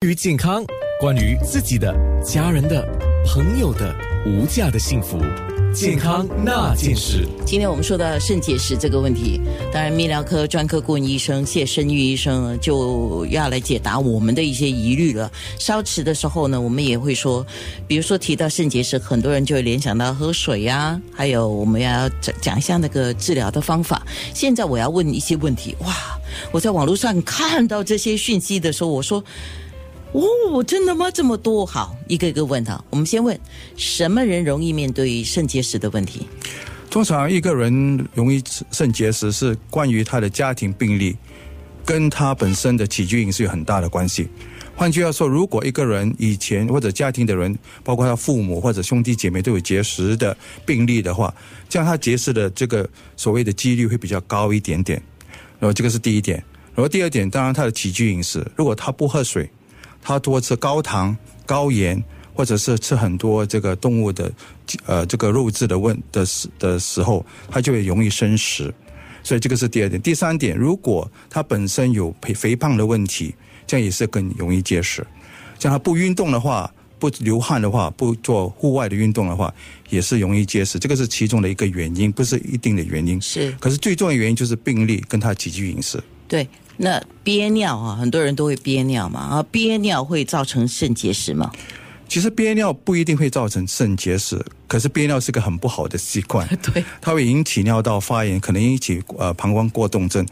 关于健康，关于自己的、家人的、朋友的无价的幸福，健康那件事。今天我们说到肾结石这个问题，当然泌尿科专科顾问医生谢生玉医生就要来解答我们的一些疑虑了。稍迟的时候呢，我们也会说，比如说提到肾结石，很多人就会联想到喝水呀、还有我们要讲讲一下那个治疗的方法。现在我要问一些问题，哇！我在网络上看到这些讯息的时候，我说。哦，真的吗？这么多？好，一个一个问他。我们先问，什么人容易面对肾结石的问题？通常一个人容易肾结石是关于他的家庭病例，跟他本身的起居饮食有很大的关系。换句话说，如果一个人以前或者家庭的人，包括他父母或者兄弟姐妹都有结石的病例的话，这样他结石的这个所谓的几率会比较高一点点。然后这个是第一点。然后第二点，当然他的起居饮食，如果他不喝水。他多吃高糖、高盐，或者是吃很多这个动物的，呃，这个肉质的问的时的时候，他就会容易生食。所以这个是第二点。第三点，如果他本身有肥肥胖的问题，这样也是更容易结石。像他不运动的话，不流汗的话，不做户外的运动的话，也是容易结石。这个是其中的一个原因，不是一定的原因。是。可是最重要的原因就是病例跟他起居饮食。对。那憋尿啊，很多人都会憋尿嘛，啊，憋尿会造成肾结石吗？其实憋尿不一定会造成肾结石，可是憋尿是个很不好的习惯，对，它会引起尿道发炎，可能引起呃膀胱过动症。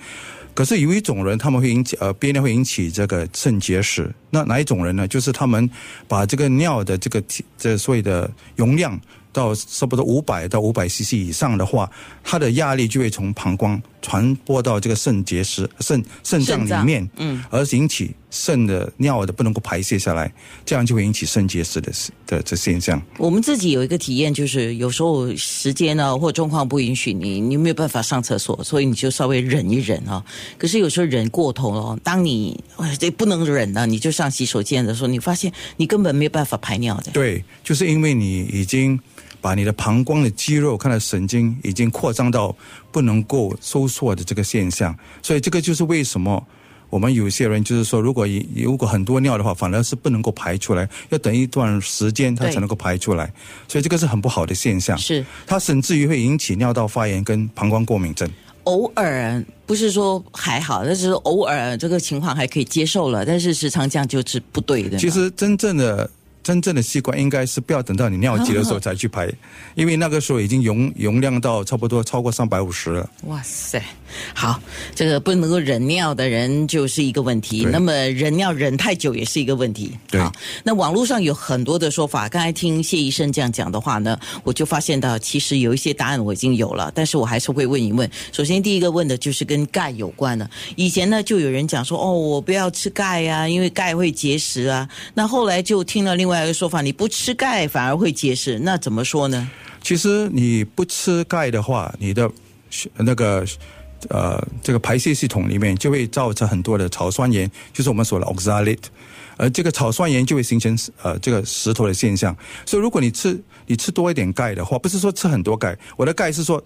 可是有一种人，他们会引起呃憋尿会引起这个肾结石，那哪一种人呢？就是他们把这个尿的这个这所谓的容量。到差不多五百到五百 CC 以上的话，它的压力就会从膀胱传播到这个肾结石、肾肾脏里面，嗯，而引起肾的尿的不能够排泄下来，这样就会引起肾结石的的这现象。我们自己有一个体验，就是有时候时间呢或状况不允许你，你没有办法上厕所，所以你就稍微忍一忍啊。可是有时候忍过头了，当你这不能忍了，你就上洗手间的时候，你发现你根本没有办法排尿的。对，就是因为你已经。把你的膀胱的肌肉看到神经已经扩张到不能够收缩的这个现象，所以这个就是为什么我们有些人就是说，如果如果很多尿的话，反而是不能够排出来，要等一段时间它才能够排出来，所以这个是很不好的现象。是它甚至于会引起尿道发炎跟膀胱过敏症。偶尔不是说还好，但是偶尔这个情况还可以接受了，但是时常这样就是不对的。其实真正的。真正的器官应该是不要等到你尿急的时候才去排，因为那个时候已经容容量到差不多超过三百五十了。哇塞，好，这个不能够忍尿的人就是一个问题。那么忍尿忍太久也是一个问题。对，那网络上有很多的说法。刚才听谢医生这样讲的话呢，我就发现到其实有一些答案我已经有了，但是我还是会问一问。首先第一个问的就是跟钙有关的。以前呢就有人讲说，哦，我不要吃钙呀，因为钙会结石啊。那后来就听了另外。一个说法，你不吃钙反而会结石，那怎么说呢？其实你不吃钙的话，你的那个呃这个排泄系统里面就会造成很多的草酸盐，就是我们说的 oxalate，而这个草酸盐就会形成呃这个石头的现象。所以如果你吃你吃多一点钙的话，不是说吃很多钙，我的钙是说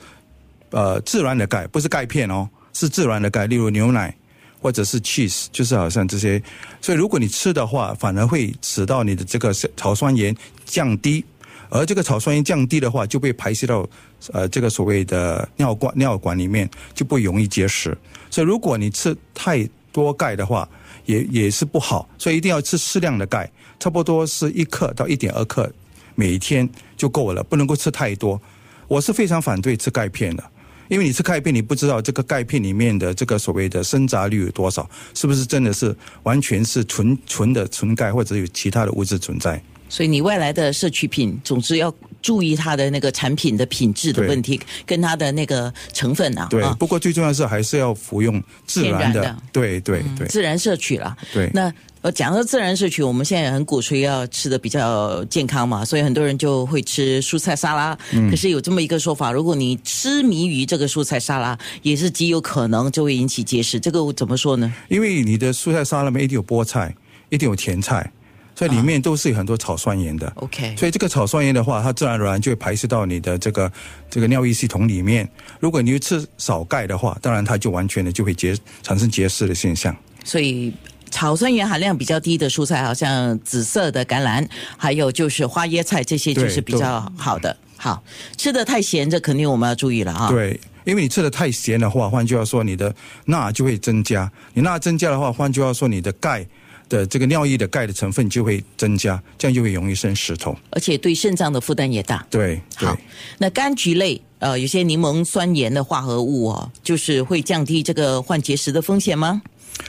呃自然的钙，不是钙片哦，是自然的钙，例如牛奶。或者是 cheese，就是好像这些，所以如果你吃的话，反而会使到你的这个草酸盐降低，而这个草酸盐降低的话，就被排泄到呃这个所谓的尿管尿管里面，就不容易结石。所以如果你吃太多钙的话，也也是不好，所以一定要吃适量的钙，差不多是一克到一点二克每天就够了，不能够吃太多。我是非常反对吃钙片的。因为你吃钙片，你不知道这个钙片里面的这个所谓的生杂率有多少，是不是真的是完全是纯纯的纯钙，或者有其他的物质存在？所以你外来的摄取品，总之要注意它的那个产品的品质的问题，跟它的那个成分啊。对，不过最重要是还是要服用自然的，对对对，自然摄取了。对，那。呃，讲到自然摄取，我们现在很鼓吹要吃的比较健康嘛，所以很多人就会吃蔬菜沙拉。可是有这么一个说法，如果你痴迷于这个蔬菜沙拉，也是极有可能就会引起结石。这个怎么说呢？因为你的蔬菜沙拉里面一定有菠菜，一定有甜菜，所以里面都是有很多草酸盐的。OK，所以这个草酸盐的话，它自然而然就会排泄到你的这个这个尿液系统里面。如果你吃少钙的话，当然它就完全的就会结产生结石的现象。所以。草酸盐含量比较低的蔬菜，好像紫色的橄榄，还有就是花椰菜，这些就是比较好的。好，吃的太咸，这肯定我们要注意了啊。对，因为你吃的太咸的话，换句话说，你的钠就会增加。你钠增加的话，换句话说，你的钙的这个尿液的钙的成分就会增加，这样就会容易生石头。而且对肾脏的负担也大。对，好，那柑橘类，呃，有些柠檬酸盐的化合物哦，就是会降低这个患结石的风险吗？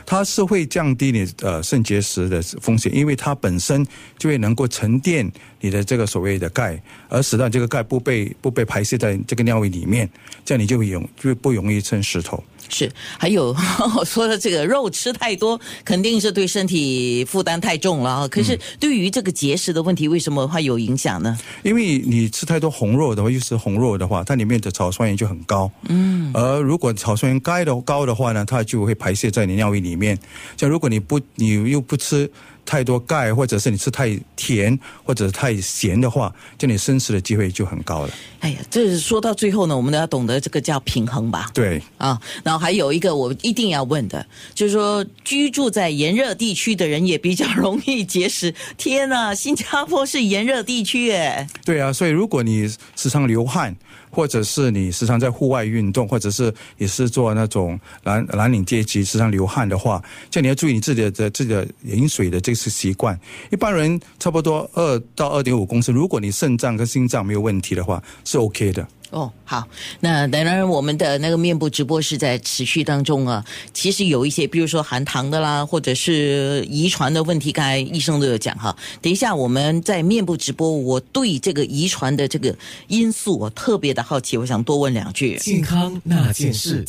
它是会降低你呃肾结石的风险，因为它本身就会能够沉淀你的这个所谓的钙，而使到这个钙不被不被排泄在这个尿液里面，这样你就会容就不容易生石头。是，还有 我说的这个肉吃太多，肯定是对身体负担太重了啊。可是对于这个结石的问题，为什么会有影响呢？因为你吃太多红肉的话，又是红肉的话，它里面的草酸盐就很高。嗯。而如果草酸盐高的高的话呢，它就会排泄在你尿液里面。像如果你不你又不吃。太多钙，或者是你吃太甜或者太咸的话，就你生食的机会就很高了。哎呀，这是说到最后呢，我们都要懂得这个叫平衡吧？对啊，然后还有一个我一定要问的，就是说居住在炎热地区的人也比较容易结石。天呐，新加坡是炎热地区哎。对啊，所以如果你时常流汗。或者是你时常在户外运动，或者是也是做那种蓝蓝领阶级时常流汗的话，这你要注意你自己的自己的饮水的这个习惯。一般人差不多二到二点五公升，如果你肾脏跟心脏没有问题的话，是 OK 的。哦，好，那当然，我们的那个面部直播是在持续当中啊。其实有一些，比如说含糖的啦，或者是遗传的问题，刚才医生都有讲哈。等一下我们在面部直播，我对这个遗传的这个因素，我特别的好奇，我想多问两句。健康那件事。